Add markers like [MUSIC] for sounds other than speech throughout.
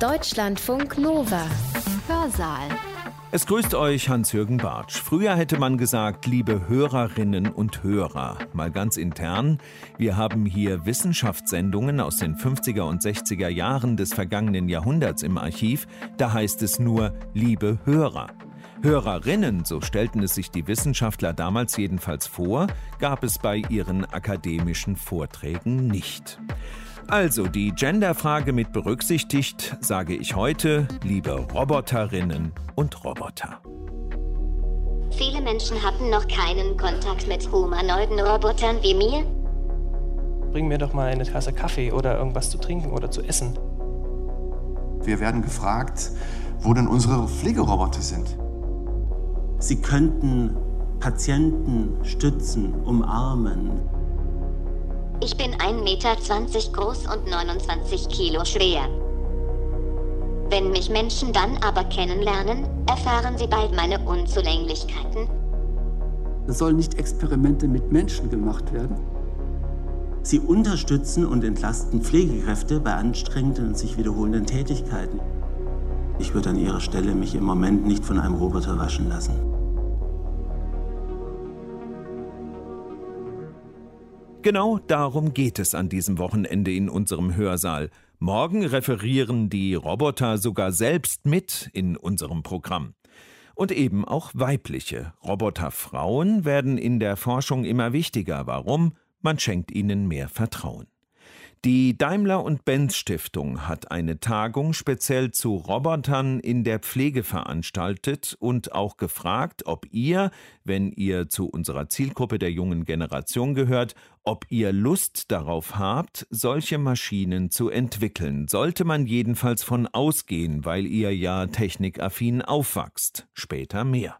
Deutschlandfunk Nova. Hörsaal. Es grüßt euch Hans-Jürgen Bartsch. Früher hätte man gesagt, liebe Hörerinnen und Hörer. Mal ganz intern. Wir haben hier Wissenschaftssendungen aus den 50er und 60er Jahren des vergangenen Jahrhunderts im Archiv. Da heißt es nur, liebe Hörer. Hörerinnen, so stellten es sich die Wissenschaftler damals jedenfalls vor, gab es bei ihren akademischen Vorträgen nicht. Also die Genderfrage mit berücksichtigt, sage ich heute, liebe Roboterinnen und Roboter. Viele Menschen hatten noch keinen Kontakt mit humanoiden Robotern wie mir. Bring mir doch mal eine Tasse Kaffee oder irgendwas zu trinken oder zu essen. Wir werden gefragt, wo denn unsere Pflegeroboter sind. Sie könnten Patienten stützen, umarmen, ich bin 1,20 Meter groß und 29 Kilo schwer. Wenn mich Menschen dann aber kennenlernen, erfahren sie bald meine Unzulänglichkeiten. Es sollen nicht Experimente mit Menschen gemacht werden. Sie unterstützen und entlasten Pflegekräfte bei anstrengenden und sich wiederholenden Tätigkeiten. Ich würde an ihrer Stelle mich im Moment nicht von einem Roboter waschen lassen. Genau darum geht es an diesem Wochenende in unserem Hörsaal. Morgen referieren die Roboter sogar selbst mit in unserem Programm. Und eben auch weibliche Roboterfrauen werden in der Forschung immer wichtiger. Warum? Man schenkt ihnen mehr Vertrauen. Die Daimler und Benz Stiftung hat eine Tagung speziell zu Robotern in der Pflege veranstaltet und auch gefragt, ob ihr, wenn ihr zu unserer Zielgruppe der jungen Generation gehört, ob ihr Lust darauf habt, solche Maschinen zu entwickeln. Sollte man jedenfalls von ausgehen, weil ihr ja technikaffin aufwachst. Später mehr.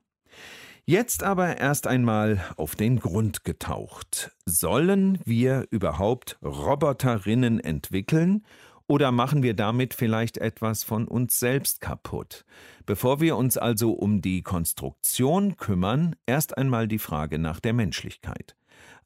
Jetzt aber erst einmal auf den Grund getaucht. Sollen wir überhaupt Roboterinnen entwickeln oder machen wir damit vielleicht etwas von uns selbst kaputt? Bevor wir uns also um die Konstruktion kümmern, erst einmal die Frage nach der Menschlichkeit.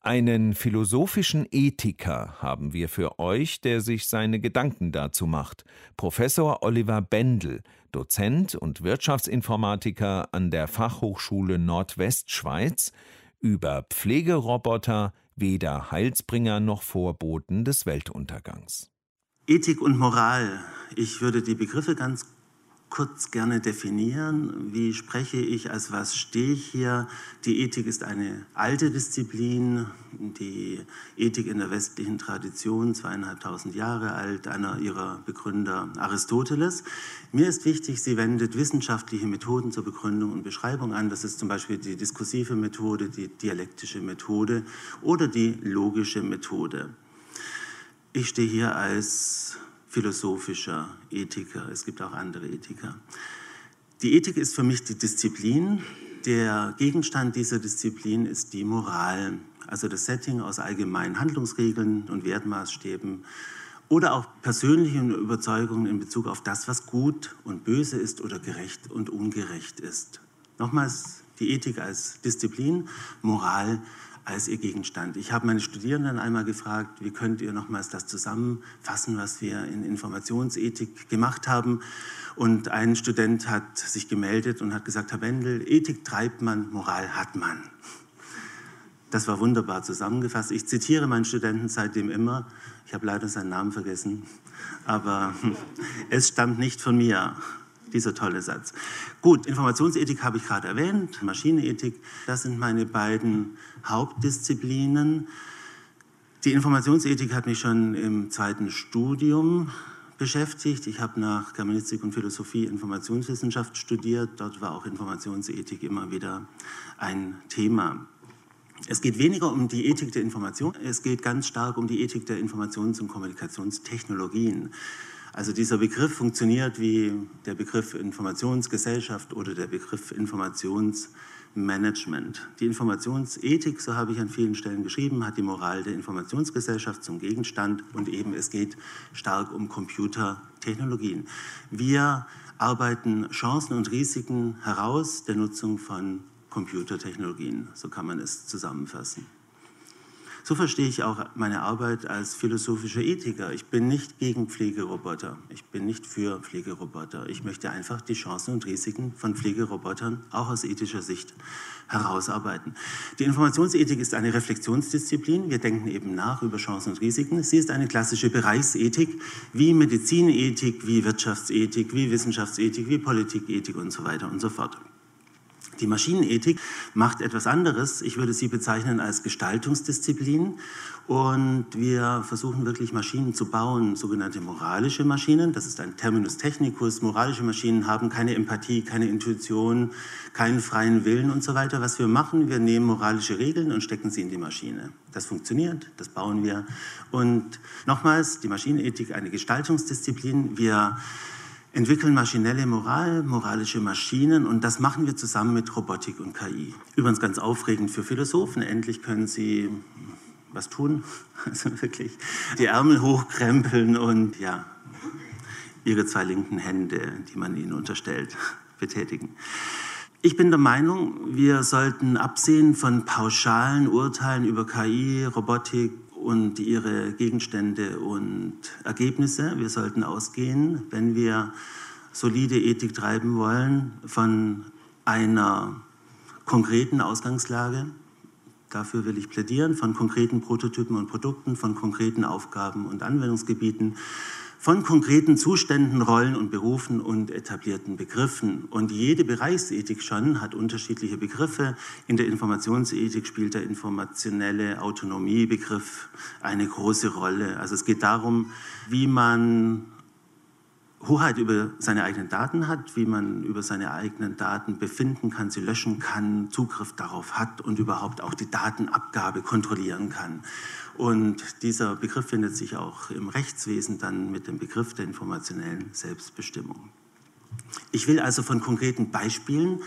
Einen philosophischen Ethiker haben wir für euch, der sich seine Gedanken dazu macht. Professor Oliver Bendel, Dozent und Wirtschaftsinformatiker an der Fachhochschule Nordwestschweiz, über Pflegeroboter, weder Heilsbringer noch Vorboten des Weltuntergangs. Ethik und Moral. Ich würde die Begriffe ganz kurz gerne definieren. Wie spreche ich, als was stehe ich hier? Die Ethik ist eine alte Disziplin, die Ethik in der westlichen Tradition, zweieinhalbtausend Jahre alt, einer ihrer Begründer Aristoteles. Mir ist wichtig, sie wendet wissenschaftliche Methoden zur Begründung und Beschreibung an. Das ist zum Beispiel die diskursive Methode, die dialektische Methode oder die logische Methode. Ich stehe hier als philosophischer Ethiker. Es gibt auch andere Ethiker. Die Ethik ist für mich die Disziplin. Der Gegenstand dieser Disziplin ist die Moral, also das Setting aus allgemeinen Handlungsregeln und Wertmaßstäben oder auch persönlichen Überzeugungen in Bezug auf das, was gut und böse ist oder gerecht und ungerecht ist. Nochmals die Ethik als Disziplin, Moral als ihr Gegenstand. Ich habe meine Studierenden einmal gefragt, wie könnt ihr nochmals das zusammenfassen, was wir in Informationsethik gemacht haben. Und ein Student hat sich gemeldet und hat gesagt, Herr Wendel, Ethik treibt man, Moral hat man. Das war wunderbar zusammengefasst. Ich zitiere meinen Studenten seitdem immer. Ich habe leider seinen Namen vergessen, aber [LAUGHS] es stammt nicht von mir dieser tolle Satz. Gut, Informationsethik habe ich gerade erwähnt, Maschinenethik, das sind meine beiden Hauptdisziplinen. Die Informationsethik hat mich schon im zweiten Studium beschäftigt. Ich habe nach Germanistik und Philosophie Informationswissenschaft studiert. Dort war auch Informationsethik immer wieder ein Thema. Es geht weniger um die Ethik der Information, es geht ganz stark um die Ethik der Informations- und Kommunikationstechnologien. Also dieser Begriff funktioniert wie der Begriff Informationsgesellschaft oder der Begriff Informationsmanagement. Die Informationsethik, so habe ich an vielen Stellen geschrieben, hat die Moral der Informationsgesellschaft zum Gegenstand und eben es geht stark um Computertechnologien. Wir arbeiten Chancen und Risiken heraus der Nutzung von Computertechnologien, so kann man es zusammenfassen. So verstehe ich auch meine Arbeit als philosophischer Ethiker. Ich bin nicht gegen Pflegeroboter. Ich bin nicht für Pflegeroboter. Ich möchte einfach die Chancen und Risiken von Pflegerobotern auch aus ethischer Sicht herausarbeiten. Die Informationsethik ist eine Reflexionsdisziplin. Wir denken eben nach über Chancen und Risiken. Sie ist eine klassische Bereichsethik, wie Medizinethik, wie Wirtschaftsethik, wie Wissenschaftsethik, wie Politikethik und so weiter und so fort. Die Maschinenethik macht etwas anderes. Ich würde sie bezeichnen als Gestaltungsdisziplin. Und wir versuchen wirklich Maschinen zu bauen, sogenannte moralische Maschinen. Das ist ein Terminus technicus. Moralische Maschinen haben keine Empathie, keine Intuition, keinen freien Willen und so weiter. Was wir machen, wir nehmen moralische Regeln und stecken sie in die Maschine. Das funktioniert, das bauen wir. Und nochmals, die Maschinenethik, eine Gestaltungsdisziplin. Wir entwickeln maschinelle Moral, moralische Maschinen und das machen wir zusammen mit Robotik und KI. Übrigens ganz aufregend für Philosophen. Endlich können sie was tun, [LAUGHS] also wirklich die Ärmel hochkrempeln und ja, ihre zwei linken Hände, die man ihnen unterstellt, [LAUGHS] betätigen. Ich bin der Meinung, wir sollten absehen von pauschalen Urteilen über KI, Robotik, und ihre Gegenstände und Ergebnisse. Wir sollten ausgehen, wenn wir solide Ethik treiben wollen, von einer konkreten Ausgangslage. Dafür will ich plädieren, von konkreten Prototypen und Produkten, von konkreten Aufgaben und Anwendungsgebieten von konkreten Zuständen, Rollen und Berufen und etablierten Begriffen. Und jede Bereichsethik schon hat unterschiedliche Begriffe. In der Informationsethik spielt der informationelle Autonomiebegriff eine große Rolle. Also es geht darum, wie man Hoheit über seine eigenen Daten hat, wie man über seine eigenen Daten befinden kann, sie löschen kann, Zugriff darauf hat und überhaupt auch die Datenabgabe kontrollieren kann. Und dieser Begriff findet sich auch im Rechtswesen dann mit dem Begriff der informationellen Selbstbestimmung. Ich will also von konkreten Beispielen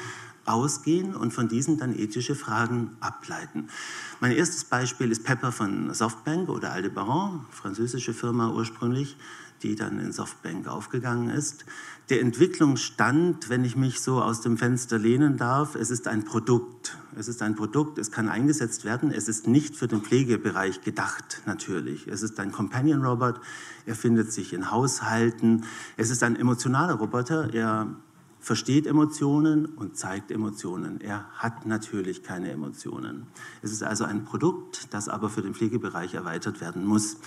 ausgehen und von diesen dann ethische Fragen ableiten. Mein erstes Beispiel ist Pepper von Softbank oder Aldebaran, französische Firma ursprünglich die dann in Softbank aufgegangen ist. Der Entwicklungsstand, wenn ich mich so aus dem Fenster lehnen darf, es ist ein Produkt. Es ist ein Produkt, es kann eingesetzt werden. Es ist nicht für den Pflegebereich gedacht, natürlich. Es ist ein Companion Robot, er findet sich in Haushalten. Es ist ein emotionaler Roboter, er versteht Emotionen und zeigt Emotionen. Er hat natürlich keine Emotionen. Es ist also ein Produkt, das aber für den Pflegebereich erweitert werden muss.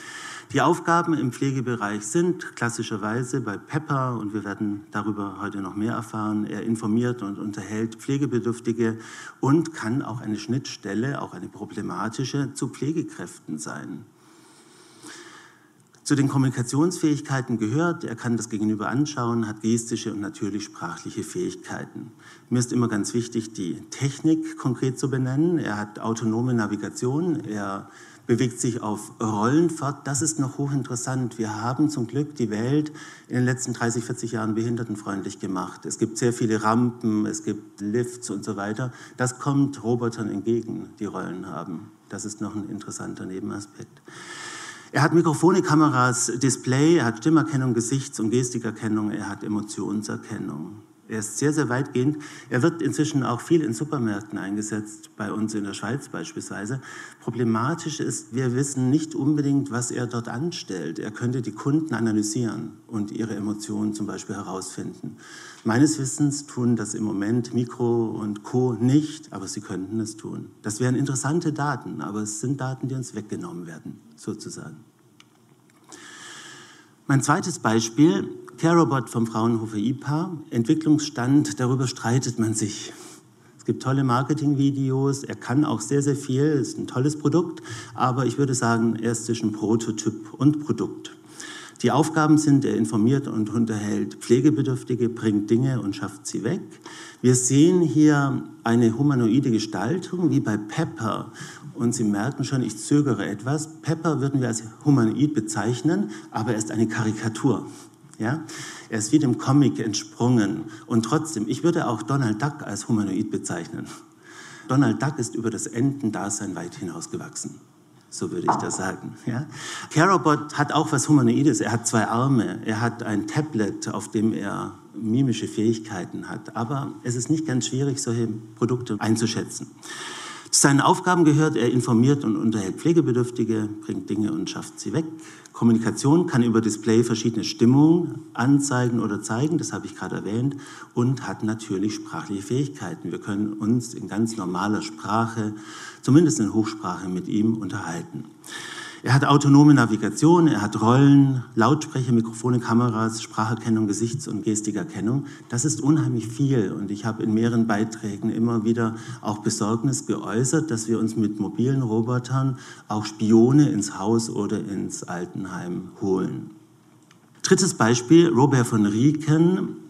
Die Aufgaben im Pflegebereich sind klassischerweise bei Pepper, und wir werden darüber heute noch mehr erfahren, er informiert und unterhält Pflegebedürftige und kann auch eine Schnittstelle, auch eine problematische, zu Pflegekräften sein zu den Kommunikationsfähigkeiten gehört, er kann das Gegenüber anschauen, hat gestische und natürlich sprachliche Fähigkeiten. Mir ist immer ganz wichtig, die Technik konkret zu benennen. Er hat autonome Navigation, er bewegt sich auf Rollen fort. Das ist noch hochinteressant. Wir haben zum Glück die Welt in den letzten 30, 40 Jahren behindertenfreundlich gemacht. Es gibt sehr viele Rampen, es gibt Lifts und so weiter. Das kommt Robotern entgegen, die Rollen haben. Das ist noch ein interessanter Nebenaspekt. Er hat Mikrofone, Kameras, Display, er hat Stimmerkennung, Gesichts- und Gestikerkennung, er hat Emotionserkennung. Er ist sehr, sehr weitgehend. Er wird inzwischen auch viel in Supermärkten eingesetzt, bei uns in der Schweiz beispielsweise. Problematisch ist, wir wissen nicht unbedingt, was er dort anstellt. Er könnte die Kunden analysieren und ihre Emotionen zum Beispiel herausfinden. Meines Wissens tun das im Moment Mikro und Co. nicht, aber sie könnten es tun. Das wären interessante Daten, aber es sind Daten, die uns weggenommen werden sozusagen. Mein zweites Beispiel, CareRobot vom Fraunhofer IPA, Entwicklungsstand, darüber streitet man sich. Es gibt tolle Marketingvideos, er kann auch sehr, sehr viel, ist ein tolles Produkt, aber ich würde sagen, er ist zwischen Prototyp und Produkt. Die Aufgaben sind, er informiert und unterhält Pflegebedürftige, bringt Dinge und schafft sie weg. Wir sehen hier eine humanoide Gestaltung, wie bei Pepper. Und Sie merken schon, ich zögere etwas. Pepper würden wir als humanoid bezeichnen, aber er ist eine Karikatur. Ja? Er ist wie dem Comic entsprungen. Und trotzdem, ich würde auch Donald Duck als humanoid bezeichnen. Donald Duck ist über das Entendasein weit hinausgewachsen. So würde ich das sagen. Ja? Carobot hat auch was Humanoides. Er hat zwei Arme. Er hat ein Tablet, auf dem er mimische Fähigkeiten hat. Aber es ist nicht ganz schwierig, solche Produkte einzuschätzen. Zu seinen Aufgaben gehört, er informiert und unterhält Pflegebedürftige, bringt Dinge und schafft sie weg. Kommunikation kann über Display verschiedene Stimmungen anzeigen oder zeigen, das habe ich gerade erwähnt, und hat natürlich sprachliche Fähigkeiten. Wir können uns in ganz normaler Sprache, zumindest in Hochsprache, mit ihm unterhalten. Er hat autonome Navigation, er hat Rollen, Lautsprecher, Mikrofone, Kameras, Spracherkennung, Gesichts- und Gestikerkennung. Das ist unheimlich viel und ich habe in mehreren Beiträgen immer wieder auch Besorgnis geäußert, dass wir uns mit mobilen Robotern auch Spione ins Haus oder ins Altenheim holen. Drittes Beispiel, Robert von Rieken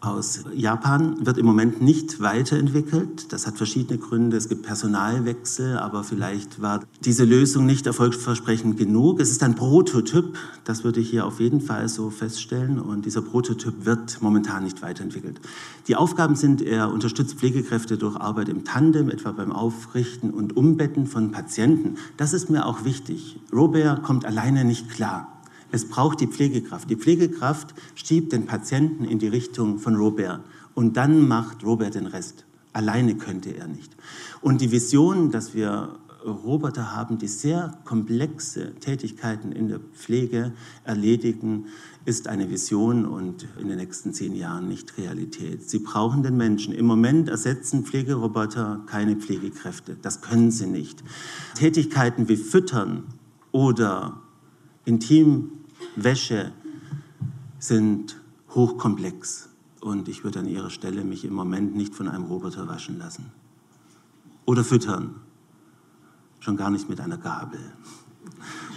aus Japan wird im Moment nicht weiterentwickelt. Das hat verschiedene Gründe. Es gibt Personalwechsel, aber vielleicht war diese Lösung nicht erfolgsversprechend genug. Es ist ein Prototyp, das würde ich hier auf jeden Fall so feststellen. Und dieser Prototyp wird momentan nicht weiterentwickelt. Die Aufgaben sind, er unterstützt Pflegekräfte durch Arbeit im Tandem, etwa beim Aufrichten und Umbetten von Patienten. Das ist mir auch wichtig. Robert kommt alleine nicht klar. Es braucht die Pflegekraft. Die Pflegekraft schiebt den Patienten in die Richtung von Robert und dann macht Robert den Rest. Alleine könnte er nicht. Und die Vision, dass wir Roboter haben, die sehr komplexe Tätigkeiten in der Pflege erledigen, ist eine Vision und in den nächsten zehn Jahren nicht Realität. Sie brauchen den Menschen. Im Moment ersetzen Pflegeroboter keine Pflegekräfte. Das können sie nicht. Tätigkeiten wie Füttern oder intim Wäsche sind hochkomplex und ich würde an Ihrer Stelle mich im Moment nicht von einem Roboter waschen lassen. Oder füttern. Schon gar nicht mit einer Gabel.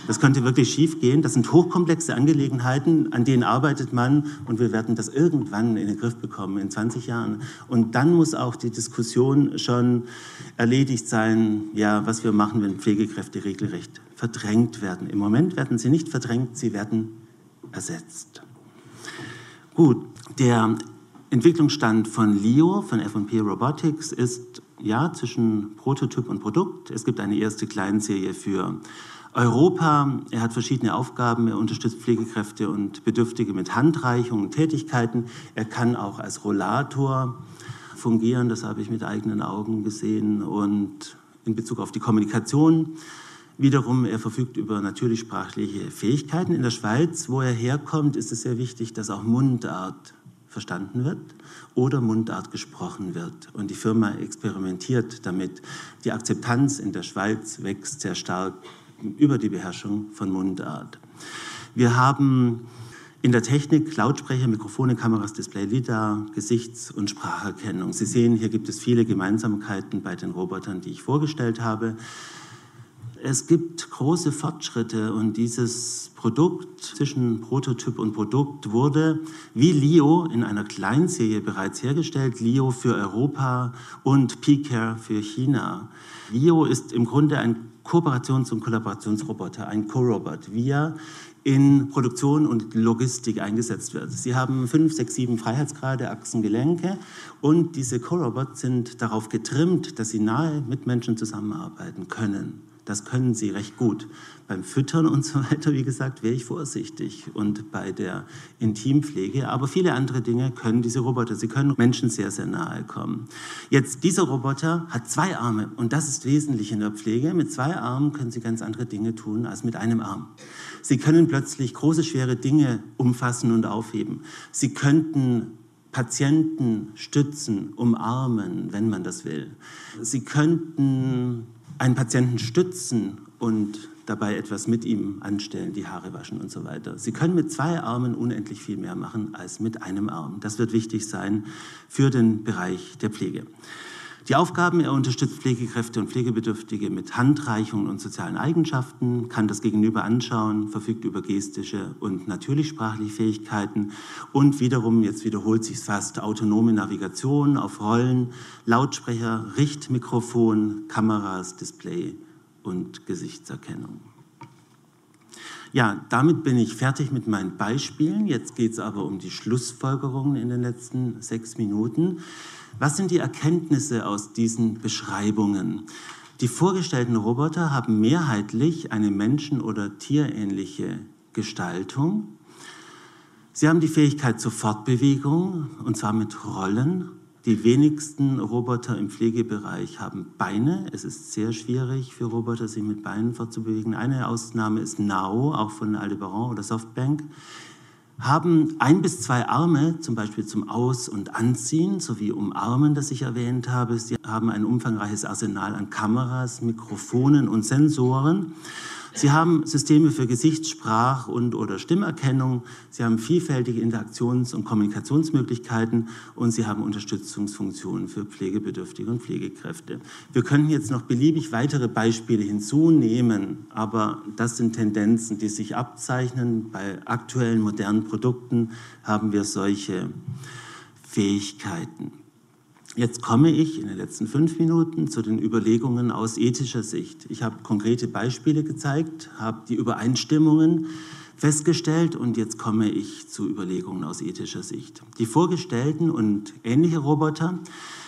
Das könnte wirklich schief gehen. Das sind hochkomplexe Angelegenheiten, an denen arbeitet man und wir werden das irgendwann in den Griff bekommen, in 20 Jahren. Und dann muss auch die Diskussion schon erledigt sein, ja, was wir machen, wenn Pflegekräfte regelrecht verdrängt werden. Im Moment werden sie nicht verdrängt, sie werden ersetzt. Gut, der Entwicklungsstand von LIO, von F&P Robotics, ist ja zwischen Prototyp und Produkt. Es gibt eine erste Kleinserie für Europa. Er hat verschiedene Aufgaben. Er unterstützt Pflegekräfte und Bedürftige mit Handreichungen, Tätigkeiten. Er kann auch als Rollator fungieren. Das habe ich mit eigenen Augen gesehen. Und in Bezug auf die Kommunikation Wiederum, er verfügt über natürlichsprachliche Fähigkeiten. In der Schweiz, wo er herkommt, ist es sehr wichtig, dass auch Mundart verstanden wird oder Mundart gesprochen wird. Und die Firma experimentiert damit. Die Akzeptanz in der Schweiz wächst sehr stark über die Beherrschung von Mundart. Wir haben in der Technik Lautsprecher, Mikrofone, Kameras, Display, LIDAR, Gesichts- und Spracherkennung. Sie sehen, hier gibt es viele Gemeinsamkeiten bei den Robotern, die ich vorgestellt habe es gibt große Fortschritte und dieses Produkt zwischen Prototyp und Produkt wurde wie LIO in einer Kleinserie bereits hergestellt, LIO für Europa und PCare für China. LIO ist im Grunde ein Kooperations- und Kollaborationsroboter, ein Co-Robot, wie er in Produktion und Logistik eingesetzt wird. Sie haben fünf, sechs, sieben Freiheitsgrade, Achsen, Gelenke und diese Co-Robots sind darauf getrimmt, dass sie nahe mit Menschen zusammenarbeiten können. Das können sie recht gut. Beim Füttern und so weiter, wie gesagt, wäre ich vorsichtig. Und bei der Intimpflege, aber viele andere Dinge können diese Roboter. Sie können Menschen sehr, sehr nahe kommen. Jetzt, dieser Roboter hat zwei Arme und das ist wesentlich in der Pflege. Mit zwei Armen können Sie ganz andere Dinge tun als mit einem Arm. Sie können plötzlich große, schwere Dinge umfassen und aufheben. Sie könnten Patienten stützen, umarmen, wenn man das will. Sie könnten einen Patienten stützen und dabei etwas mit ihm anstellen, die Haare waschen und so weiter. Sie können mit zwei Armen unendlich viel mehr machen als mit einem Arm. Das wird wichtig sein für den Bereich der Pflege. Die Aufgaben, er unterstützt Pflegekräfte und Pflegebedürftige mit Handreichungen und sozialen Eigenschaften, kann das Gegenüber anschauen, verfügt über gestische und natürlichsprachliche Fähigkeiten und wiederum, jetzt wiederholt sich fast, autonome Navigation auf Rollen, Lautsprecher, Richtmikrofon, Kameras, Display und Gesichtserkennung. Ja, damit bin ich fertig mit meinen Beispielen. Jetzt geht es aber um die Schlussfolgerungen in den letzten sechs Minuten. Was sind die Erkenntnisse aus diesen Beschreibungen? Die vorgestellten Roboter haben mehrheitlich eine menschen- oder tierähnliche Gestaltung. Sie haben die Fähigkeit zur Fortbewegung, und zwar mit Rollen, Die wenigsten Roboter im Pflegebereich haben Beine. Es ist sehr schwierig für Roboter, sich mit Beinen fortzubewegen. Eine Ausnahme ist Nao, auch von Aldebaran oder Softbank haben ein bis zwei Arme, zum Beispiel zum Aus- und Anziehen, sowie Umarmen, das ich erwähnt habe. Sie haben ein umfangreiches Arsenal an Kameras, Mikrofonen und Sensoren. Sie haben Systeme für Gesichtssprach- und oder Stimmerkennung. Sie haben vielfältige Interaktions- und Kommunikationsmöglichkeiten und sie haben Unterstützungsfunktionen für Pflegebedürftige und Pflegekräfte. Wir könnten jetzt noch beliebig weitere Beispiele hinzunehmen, aber das sind Tendenzen, die sich abzeichnen. Bei aktuellen modernen Produkten haben wir solche Fähigkeiten. Jetzt komme ich in den letzten fünf Minuten zu den Überlegungen aus ethischer Sicht. Ich habe konkrete Beispiele gezeigt, habe die Übereinstimmungen festgestellt und jetzt komme ich zu Überlegungen aus ethischer Sicht. Die vorgestellten und ähnliche Roboter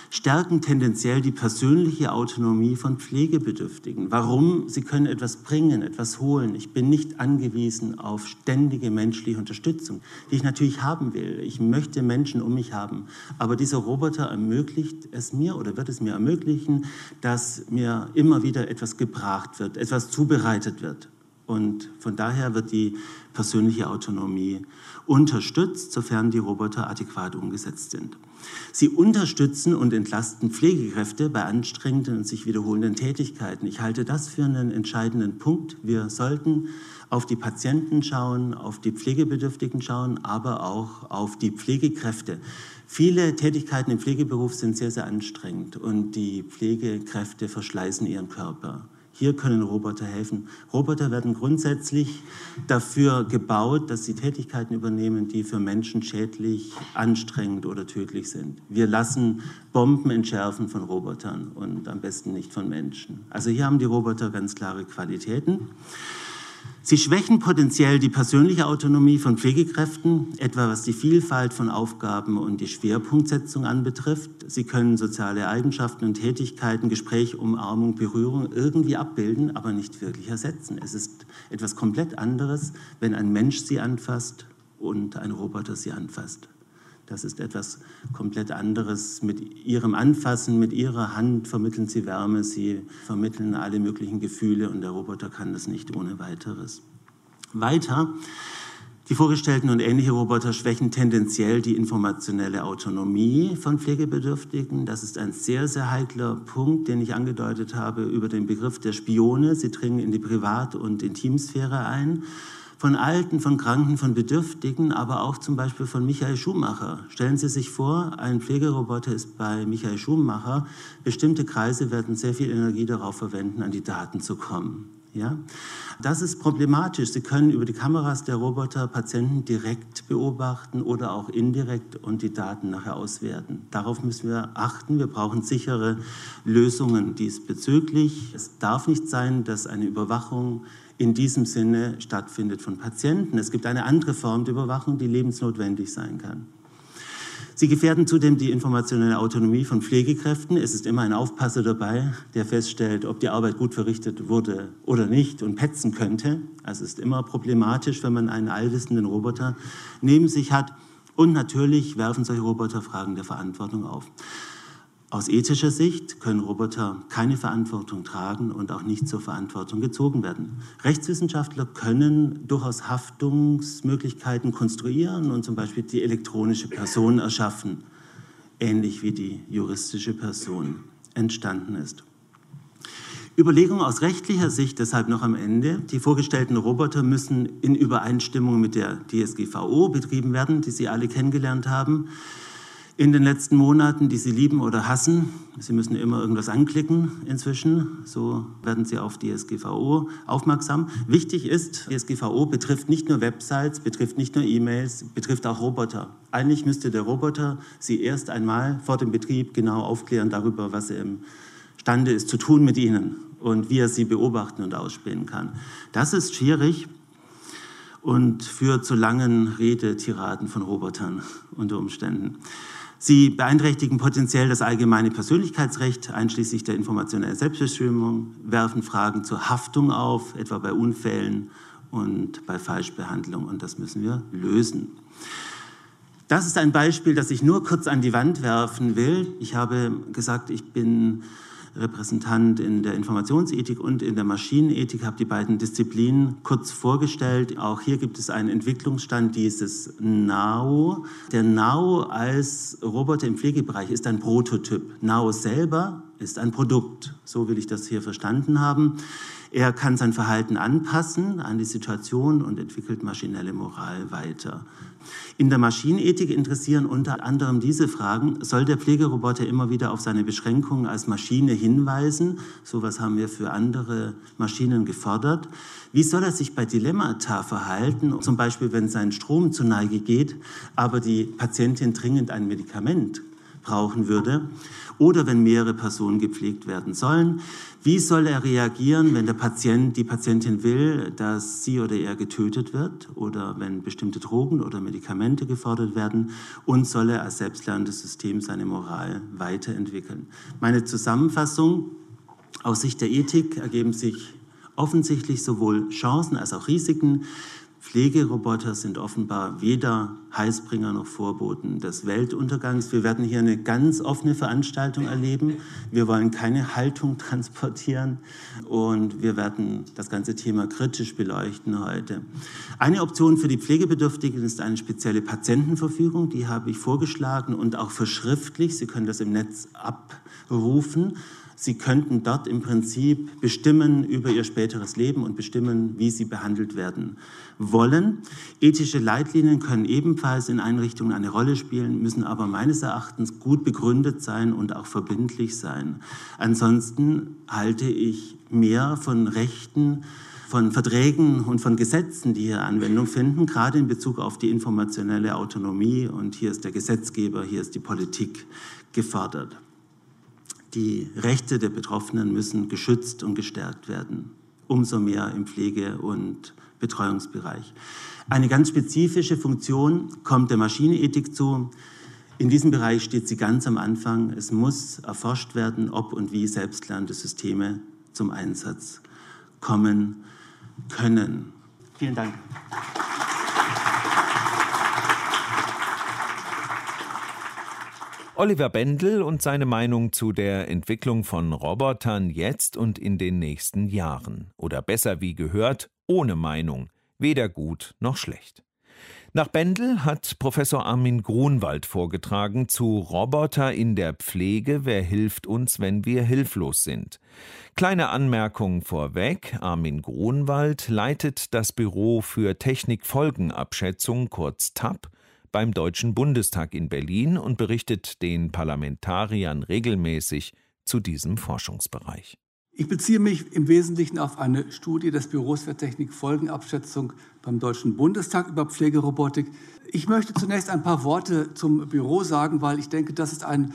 stärken tendenziell die persönliche Autonomie von Pflegebedürftigen. Warum? Sie können etwas bringen, etwas holen. Ich bin nicht angewiesen auf ständige menschliche Unterstützung, die ich natürlich haben will. Ich möchte Menschen um mich haben. Aber dieser Roboter ermöglicht es mir oder wird es mir ermöglichen, dass mir immer wieder etwas gebracht wird, etwas zubereitet wird. Und von daher wird die persönliche Autonomie unterstützt, sofern die Roboter adäquat umgesetzt sind. Sie unterstützen und entlasten Pflegekräfte bei anstrengenden und sich wiederholenden Tätigkeiten. Ich halte das für einen entscheidenden Punkt. Wir sollten auf die Patienten schauen, auf die Pflegebedürftigen schauen, aber auch auf die Pflegekräfte. Viele Tätigkeiten im Pflegeberuf sind sehr, sehr anstrengend und die Pflegekräfte verschleißen ihren Körper. Hier können Roboter helfen. Roboter werden grundsätzlich dafür gebaut, dass sie Tätigkeiten übernehmen, die für Menschen schädlich, anstrengend oder tödlich sind. Wir lassen Bomben entschärfen von Robotern und am besten nicht von Menschen. Also hier haben die Roboter ganz klare Qualitäten. Sie schwächen potenziell die persönliche Autonomie von Pflegekräften, etwa was die Vielfalt von Aufgaben und die Schwerpunktsetzung anbetrifft. Sie können soziale Eigenschaften und Tätigkeiten, Gespräch, Umarmung, Berührung irgendwie abbilden, aber nicht wirklich ersetzen. Es ist etwas komplett anderes, wenn ein Mensch sie anfasst und ein Roboter sie anfasst. Das ist etwas komplett anderes. Mit ihrem Anfassen, mit ihrer Hand vermitteln sie Wärme, sie vermitteln alle möglichen Gefühle und der Roboter kann das nicht ohne weiteres. Weiter, die vorgestellten und ähnliche Roboter schwächen tendenziell die informationelle Autonomie von Pflegebedürftigen. Das ist ein sehr, sehr heikler Punkt, den ich angedeutet habe über den Begriff der Spione. Sie dringen in die Privat- und Intimsphäre ein von Alten, von Kranken, von Bedürftigen, aber auch zum Beispiel von Michael Schumacher. Stellen Sie sich vor, ein Pflegeroboter ist bei Michael Schumacher. Bestimmte Kreise werden sehr viel Energie darauf verwenden, an die Daten zu kommen. Ja? Das ist problematisch. Sie können über die Kameras der Roboter Patienten direkt beobachten oder auch indirekt und die Daten nachher auswerten. Darauf müssen wir achten. Wir brauchen sichere Lösungen diesbezüglich. Es darf nicht sein, dass eine Überwachung in diesem Sinne stattfindet von Patienten. Es gibt eine andere Form der Überwachung, die lebensnotwendig sein kann. Sie gefährden zudem die informationelle Autonomie von Pflegekräften. Es ist immer ein Aufpasser dabei, der feststellt, ob die Arbeit gut verrichtet wurde oder nicht und petzen könnte. Also es ist immer problematisch, wenn man einen allwissenden Roboter neben sich hat. Und natürlich werfen solche Roboter Fragen der Verantwortung auf. Aus ethischer Sicht können Roboter keine Verantwortung tragen und auch nicht zur Verantwortung gezogen werden. Rechtswissenschaftler können durchaus Haftungsmöglichkeiten konstruieren und zum Beispiel die elektronische Person erschaffen, ähnlich wie die juristische Person entstanden ist. Überlegung aus rechtlicher Sicht deshalb noch am Ende. Die vorgestellten Roboter müssen in Übereinstimmung mit der DSGVO betrieben werden, die Sie alle kennengelernt haben in den letzten Monaten, die Sie lieben oder hassen. Sie müssen immer irgendwas anklicken inzwischen. So werden Sie auf DSGVO aufmerksam. Wichtig ist, DSGVO betrifft nicht nur Websites, betrifft nicht nur E-Mails, betrifft auch Roboter. Eigentlich müsste der Roboter Sie erst einmal vor dem Betrieb genau aufklären darüber, was er imstande ist zu tun mit Ihnen und wie er Sie beobachten und ausspähen kann. Das ist schwierig und führt zu langen Redetiraden von Robotern unter Umständen. Sie beeinträchtigen potenziell das allgemeine Persönlichkeitsrecht, einschließlich der informationellen Selbstbestimmung, werfen Fragen zur Haftung auf, etwa bei Unfällen und bei Falschbehandlung. Und das müssen wir lösen. Das ist ein Beispiel, das ich nur kurz an die Wand werfen will. Ich habe gesagt, ich bin Repräsentant in der Informationsethik und in der Maschinenethik, habe die beiden Disziplinen kurz vorgestellt. Auch hier gibt es einen Entwicklungsstand dieses NAO. Der NAO als Roboter im Pflegebereich ist ein Prototyp. NAO selber ist ein Produkt. So will ich das hier verstanden haben. Er kann sein Verhalten anpassen an die Situation und entwickelt maschinelle Moral weiter. In der Maschinenethik interessieren unter anderem diese Fragen, soll der Pflegeroboter immer wieder auf seine Beschränkungen als Maschine hinweisen? Sowas haben wir für andere Maschinen gefordert. Wie soll er sich bei Dilemmata verhalten? Zum Beispiel, wenn sein Strom zu Neige geht, aber die Patientin dringend ein Medikament brauchen würde oder wenn mehrere Personen gepflegt werden sollen. Wie soll er reagieren, wenn der Patient, die Patientin will, dass sie oder er getötet wird oder wenn bestimmte Drogen oder Medikamente gefordert werden? Und soll er als selbstlernendes System seine Moral weiterentwickeln? Meine Zusammenfassung aus Sicht der Ethik ergeben sich offensichtlich sowohl Chancen als auch Risiken. Pflegeroboter sind offenbar weder Heißbringer noch Vorboten des Weltuntergangs. Wir werden hier eine ganz offene Veranstaltung erleben. Wir wollen keine Haltung [LAUGHS] transportieren und wir werden das ganze Thema kritisch beleuchten heute. Eine Option für die Pflegebedürftigen ist eine spezielle Patientenverfügung. Die habe ich vorgeschlagen und auch verschriftlich. Sie können das im Netz abrufen. Sie könnten dort im Prinzip bestimmen über ihr späteres Leben und bestimmen, wie sie behandelt werden wollen. Ethische Leitlinien können ebenfalls in Einrichtungen eine Rolle spielen, müssen aber meines Erachtens gut begründet sein und auch verbindlich sein. Ansonsten halte ich mehr von Rechten, von Verträgen und von Gesetzen, die hier Anwendung finden, gerade in Bezug auf die informationelle Autonomie. Und hier ist der Gesetzgeber, hier ist die Politik gefordert. Die Rechte der Betroffenen müssen geschützt und gestärkt werden, umso mehr im Pflege- und Betreuungsbereich. Eine ganz spezifische Funktion kommt der Maschinenethik zu. In diesem Bereich steht sie ganz am Anfang. Es muss erforscht werden, ob und wie selbstlernende Systeme zum Einsatz kommen können. Vielen Dank. Oliver Bendel und seine Meinung zu der Entwicklung von Robotern jetzt und in den nächsten Jahren. Oder besser wie gehört, ohne Meinung, weder gut noch schlecht. Nach Bendel hat Professor Armin Grunwald vorgetragen zu Roboter in der Pflege, wer hilft uns, wenn wir hilflos sind. Kleine Anmerkung vorweg, Armin Grunwald leitet das Büro für Technikfolgenabschätzung kurz TAP beim Deutschen Bundestag in Berlin und berichtet den Parlamentariern regelmäßig zu diesem Forschungsbereich. Ich beziehe mich im Wesentlichen auf eine Studie des Büros für Technikfolgenabschätzung beim Deutschen Bundestag über Pflegerobotik. Ich möchte zunächst ein paar Worte zum Büro sagen, weil ich denke, das ist ein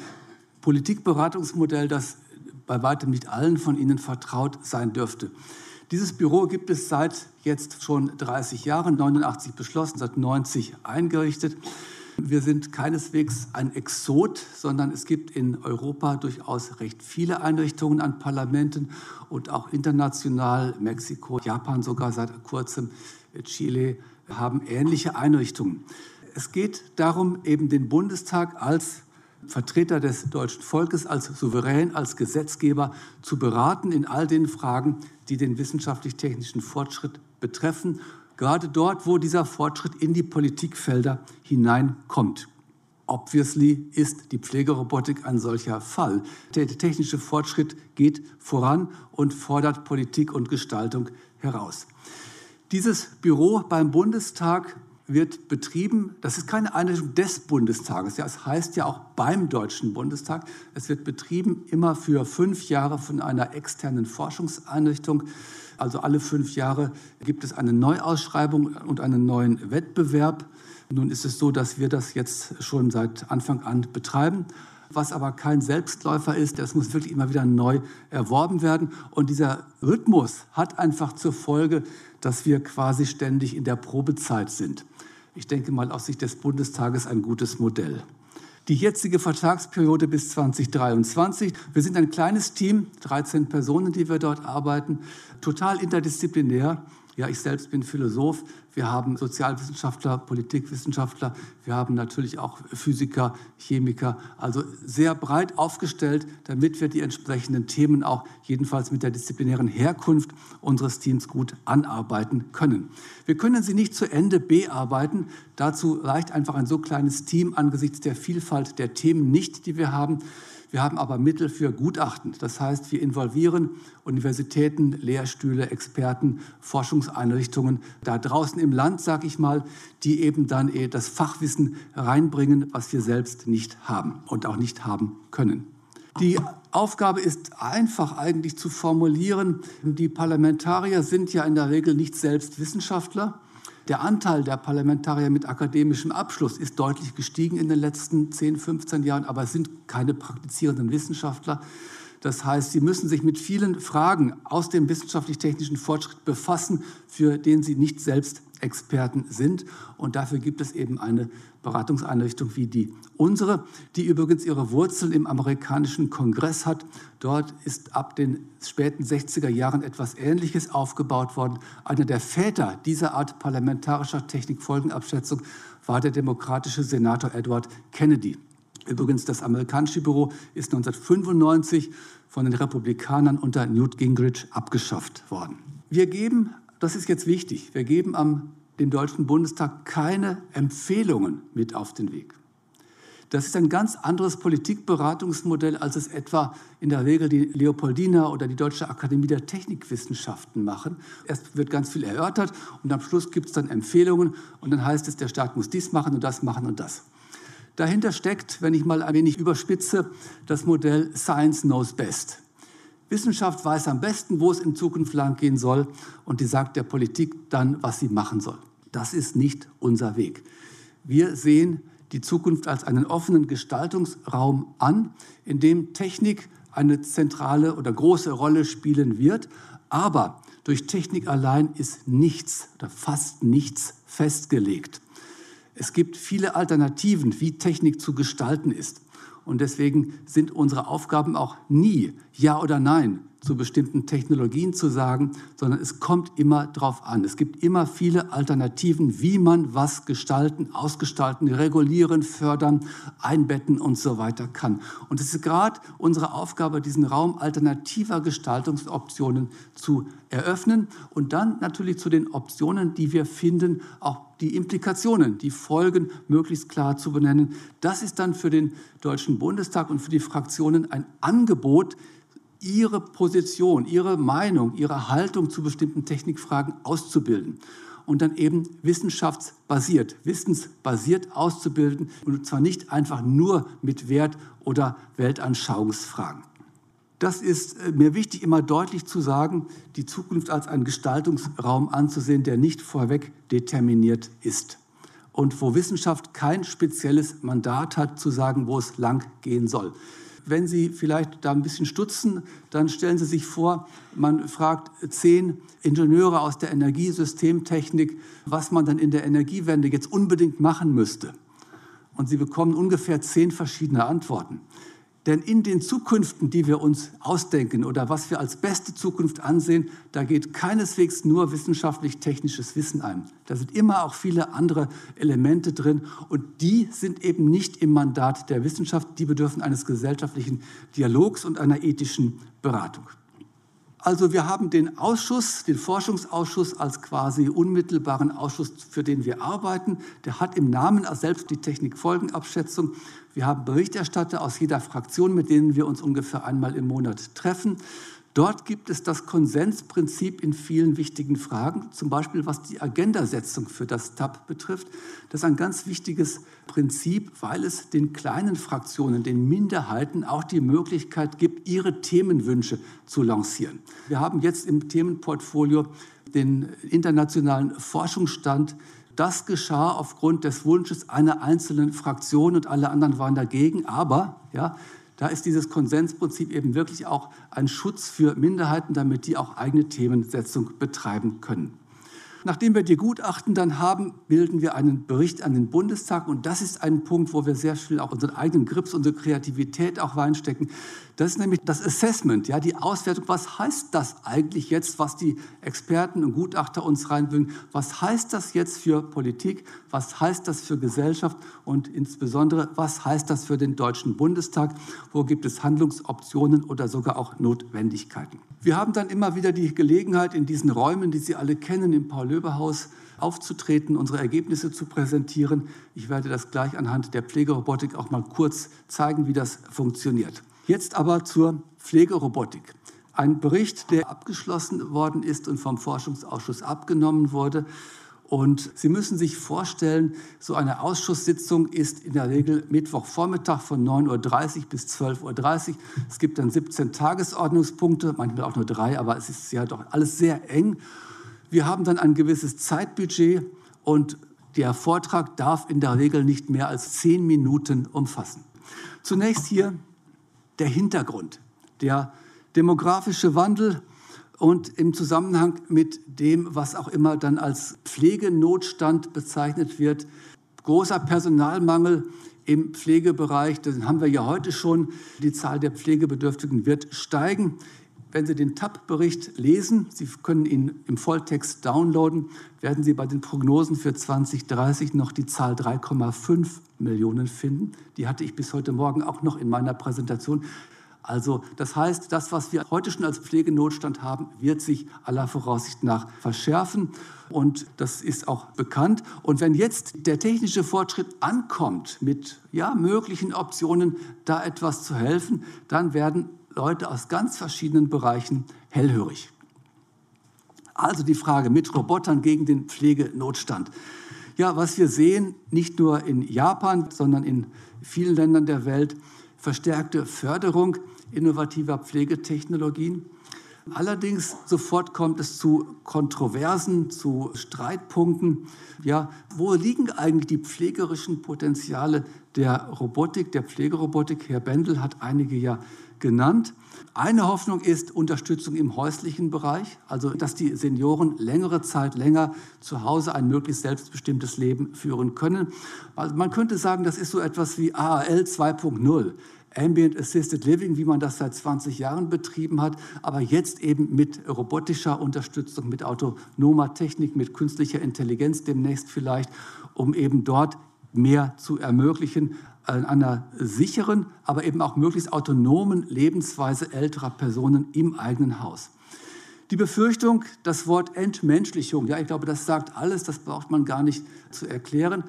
Politikberatungsmodell, das bei weitem nicht allen von Ihnen vertraut sein dürfte. Dieses Büro gibt es seit jetzt schon 30 Jahren, 89 beschlossen, seit 90 eingerichtet. Wir sind keineswegs ein Exot, sondern es gibt in Europa durchaus recht viele Einrichtungen an Parlamenten und auch international, Mexiko, Japan sogar seit kurzem, Chile haben ähnliche Einrichtungen. Es geht darum, eben den Bundestag als Vertreter des deutschen Volkes, als Souverän, als Gesetzgeber zu beraten in all den Fragen, die den wissenschaftlich-technischen Fortschritt betreffen, gerade dort, wo dieser Fortschritt in die Politikfelder hineinkommt. Obviously ist die Pflegerobotik ein solcher Fall. Der technische Fortschritt geht voran und fordert Politik und Gestaltung heraus. Dieses Büro beim Bundestag wird betrieben, das ist keine Einrichtung des Bundestages, ja, es heißt ja auch beim Deutschen Bundestag, es wird betrieben immer für fünf Jahre von einer externen Forschungseinrichtung. Also alle fünf Jahre gibt es eine Neuausschreibung und einen neuen Wettbewerb. Nun ist es so, dass wir das jetzt schon seit Anfang an betreiben. Was aber kein Selbstläufer ist, das muss wirklich immer wieder neu erworben werden. Und dieser Rhythmus hat einfach zur Folge, dass wir quasi ständig in der Probezeit sind ich denke mal aus Sicht des Bundestages ein gutes Modell. Die jetzige Vertragsperiode bis 2023. Wir sind ein kleines Team, 13 Personen, die wir dort arbeiten, total interdisziplinär. Ja, ich selbst bin Philosoph. Wir haben Sozialwissenschaftler, Politikwissenschaftler. Wir haben natürlich auch Physiker, Chemiker. Also sehr breit aufgestellt, damit wir die entsprechenden Themen auch jedenfalls mit der disziplinären Herkunft unseres Teams gut anarbeiten können. Wir können sie nicht zu Ende bearbeiten. Dazu reicht einfach ein so kleines Team angesichts der Vielfalt der Themen nicht, die wir haben. Wir haben aber Mittel für Gutachten. Das heißt, wir involvieren Universitäten, Lehrstühle, Experten, Forschungseinrichtungen da draußen im Land, sage ich mal, die eben dann eh das Fachwissen reinbringen, was wir selbst nicht haben und auch nicht haben können. Die Aufgabe ist einfach eigentlich zu formulieren. Die Parlamentarier sind ja in der Regel nicht selbst Wissenschaftler. Der Anteil der Parlamentarier mit akademischem Abschluss ist deutlich gestiegen in den letzten 10, 15 Jahren, aber es sind keine praktizierenden Wissenschaftler. Das heißt, sie müssen sich mit vielen Fragen aus dem wissenschaftlich-technischen Fortschritt befassen, für den sie nicht selbst Experten sind. Und dafür gibt es eben eine Beratungseinrichtung wie die unsere, die übrigens ihre Wurzeln im amerikanischen Kongress hat. Dort ist ab den späten 60er Jahren etwas Ähnliches aufgebaut worden. Einer der Väter dieser Art parlamentarischer Technikfolgenabschätzung war der demokratische Senator Edward Kennedy. Übrigens, das amerikanische Büro ist 1995 von den Republikanern unter Newt Gingrich abgeschafft worden. Wir geben, das ist jetzt wichtig, wir geben am dem Deutschen Bundestag keine Empfehlungen mit auf den Weg. Das ist ein ganz anderes Politikberatungsmodell, als es etwa in der Regel die Leopoldina oder die Deutsche Akademie der Technikwissenschaften machen. Erst wird ganz viel erörtert und am Schluss gibt es dann Empfehlungen und dann heißt es, der Staat muss dies machen und das machen und das. Dahinter steckt, wenn ich mal ein wenig überspitze, das Modell Science knows best. Wissenschaft weiß am besten, wo es in Zukunft lang gehen soll und die sagt der Politik dann, was sie machen soll. Das ist nicht unser Weg. Wir sehen die Zukunft als einen offenen Gestaltungsraum an, in dem Technik eine zentrale oder große Rolle spielen wird. Aber durch Technik allein ist nichts oder fast nichts festgelegt. Es gibt viele Alternativen, wie Technik zu gestalten ist. Und deswegen sind unsere Aufgaben auch nie Ja oder Nein zu bestimmten Technologien zu sagen, sondern es kommt immer darauf an. Es gibt immer viele Alternativen, wie man was gestalten, ausgestalten, regulieren, fördern, einbetten und so weiter kann. Und es ist gerade unsere Aufgabe, diesen Raum alternativer Gestaltungsoptionen zu eröffnen und dann natürlich zu den Optionen, die wir finden, auch die Implikationen, die Folgen möglichst klar zu benennen. Das ist dann für den Deutschen Bundestag und für die Fraktionen ein Angebot, ihre Position, ihre Meinung, ihre Haltung zu bestimmten Technikfragen auszubilden und dann eben wissenschaftsbasiert, wissensbasiert auszubilden und zwar nicht einfach nur mit Wert- oder Weltanschauungsfragen. Das ist äh, mir wichtig, immer deutlich zu sagen, die Zukunft als einen Gestaltungsraum anzusehen, der nicht vorweg determiniert ist und wo Wissenschaft kein spezielles Mandat hat, zu sagen, wo es lang gehen soll. Wenn Sie vielleicht da ein bisschen stutzen, dann stellen Sie sich vor, man fragt zehn Ingenieure aus der Energiesystemtechnik, was man dann in der Energiewende jetzt unbedingt machen müsste. Und Sie bekommen ungefähr zehn verschiedene Antworten. Denn in den Zukünften, die wir uns ausdenken oder was wir als beste Zukunft ansehen, da geht keineswegs nur wissenschaftlich-technisches Wissen ein. Da sind immer auch viele andere Elemente drin und die sind eben nicht im Mandat der Wissenschaft. Die bedürfen eines gesellschaftlichen Dialogs und einer ethischen Beratung. Also wir haben den Ausschuss, den Forschungsausschuss als quasi unmittelbaren Ausschuss, für den wir arbeiten. Der hat im Namen selbst die Technikfolgenabschätzung. Wir haben Berichterstatter aus jeder Fraktion, mit denen wir uns ungefähr einmal im Monat treffen. Dort gibt es das Konsensprinzip in vielen wichtigen Fragen, zum Beispiel was die Agendasetzung für das TAP betrifft. Das ist ein ganz wichtiges Prinzip, weil es den kleinen Fraktionen, den Minderheiten auch die Möglichkeit gibt, ihre Themenwünsche zu lancieren. Wir haben jetzt im Themenportfolio den internationalen Forschungsstand das geschah aufgrund des Wunsches einer einzelnen Fraktion und alle anderen waren dagegen. Aber ja, da ist dieses Konsensprinzip eben wirklich auch ein Schutz für Minderheiten, damit die auch eigene Themensetzung betreiben können. Nachdem wir die Gutachten dann haben, bilden wir einen Bericht an den Bundestag. Und das ist ein Punkt, wo wir sehr viel auch unseren eigenen Grips, unsere Kreativität auch reinstecken. Das ist nämlich das Assessment, ja, die Auswertung. Was heißt das eigentlich jetzt, was die Experten und Gutachter uns reinbringen? Was heißt das jetzt für Politik? Was heißt das für Gesellschaft? Und insbesondere, was heißt das für den Deutschen Bundestag? Wo gibt es Handlungsoptionen oder sogar auch Notwendigkeiten? Wir haben dann immer wieder die Gelegenheit, in diesen Räumen, die Sie alle kennen, im Paul-Löbe-Haus, aufzutreten, unsere Ergebnisse zu präsentieren. Ich werde das gleich anhand der Pflegerobotik auch mal kurz zeigen, wie das funktioniert. Jetzt aber zur Pflegerobotik. Ein Bericht, der abgeschlossen worden ist und vom Forschungsausschuss abgenommen wurde. Und Sie müssen sich vorstellen, so eine Ausschusssitzung ist in der Regel Mittwochvormittag von 9.30 Uhr bis 12.30 Uhr. Es gibt dann 17 Tagesordnungspunkte, manchmal auch nur drei, aber es ist ja doch alles sehr eng. Wir haben dann ein gewisses Zeitbudget und der Vortrag darf in der Regel nicht mehr als zehn Minuten umfassen. Zunächst hier der Hintergrund, der demografische Wandel und im Zusammenhang mit dem, was auch immer dann als Pflegenotstand bezeichnet wird, großer Personalmangel im Pflegebereich, den haben wir ja heute schon, die Zahl der Pflegebedürftigen wird steigen. Wenn Sie den TAP-Bericht lesen, Sie können ihn im Volltext downloaden, werden Sie bei den Prognosen für 2030 noch die Zahl 3,5 Millionen finden. Die hatte ich bis heute Morgen auch noch in meiner Präsentation. Also das heißt, das, was wir heute schon als Pflegenotstand haben, wird sich aller Voraussicht nach verschärfen. Und das ist auch bekannt. Und wenn jetzt der technische Fortschritt ankommt, mit ja, möglichen Optionen, da etwas zu helfen, dann werden Leute aus ganz verschiedenen Bereichen hellhörig. Also die Frage mit Robotern gegen den Pflegenotstand. Ja, was wir sehen, nicht nur in Japan, sondern in vielen Ländern der Welt, verstärkte Förderung innovativer Pflegetechnologien. Allerdings sofort kommt es zu Kontroversen, zu Streitpunkten. Ja, wo liegen eigentlich die pflegerischen Potenziale der Robotik, der Pflegerobotik? Herr Bendel hat einige ja genannt. Eine Hoffnung ist Unterstützung im häuslichen Bereich, also dass die Senioren längere Zeit länger zu Hause ein möglichst selbstbestimmtes Leben führen können. Also man könnte sagen, das ist so etwas wie AAL 2.0. Ambient Assisted Living, wie man das seit 20 Jahren betrieben hat, aber jetzt eben mit robotischer Unterstützung, mit autonomer Technik, mit künstlicher Intelligenz demnächst vielleicht, um eben dort mehr zu ermöglichen, in einer sicheren, aber eben auch möglichst autonomen Lebensweise älterer Personen im eigenen Haus. Die Befürchtung, das Wort Entmenschlichung, ja, ich glaube, das sagt alles, das braucht man gar nicht zu erklären.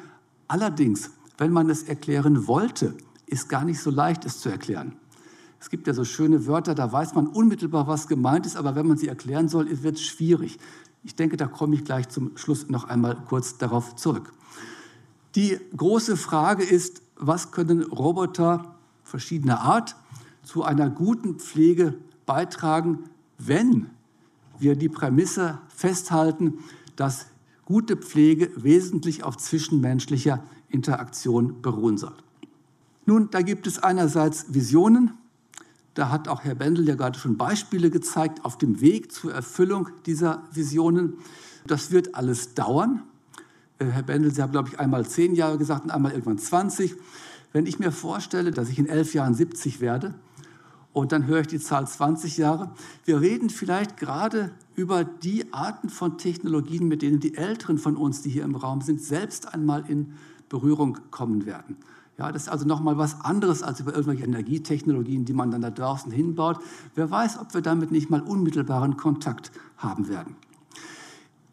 Allerdings, wenn man es erklären wollte, ist gar nicht so leicht, es zu erklären. Es gibt ja so schöne Wörter, da weiß man unmittelbar, was gemeint ist, aber wenn man sie erklären soll, wird es schwierig. Ich denke, da komme ich gleich zum Schluss noch einmal kurz darauf zurück. Die große Frage ist, was können Roboter verschiedener Art zu einer guten Pflege beitragen, wenn wir die Prämisse festhalten, dass gute Pflege wesentlich auf zwischenmenschlicher Interaktion beruhen soll. Nun, da gibt es einerseits Visionen, da hat auch Herr Bendel ja gerade schon Beispiele gezeigt auf dem Weg zur Erfüllung dieser Visionen. Das wird alles dauern. Äh, Herr Bendel, Sie haben, glaube ich, einmal zehn Jahre gesagt und einmal irgendwann 20. Wenn ich mir vorstelle, dass ich in elf Jahren 70 werde und dann höre ich die Zahl 20 Jahre, wir reden vielleicht gerade über die Arten von Technologien, mit denen die Älteren von uns, die hier im Raum sind, selbst einmal in Berührung kommen werden. Ja, das ist also nochmal was anderes als über irgendwelche Energietechnologien, die man dann da draußen hinbaut. Wer weiß, ob wir damit nicht mal unmittelbaren Kontakt haben werden.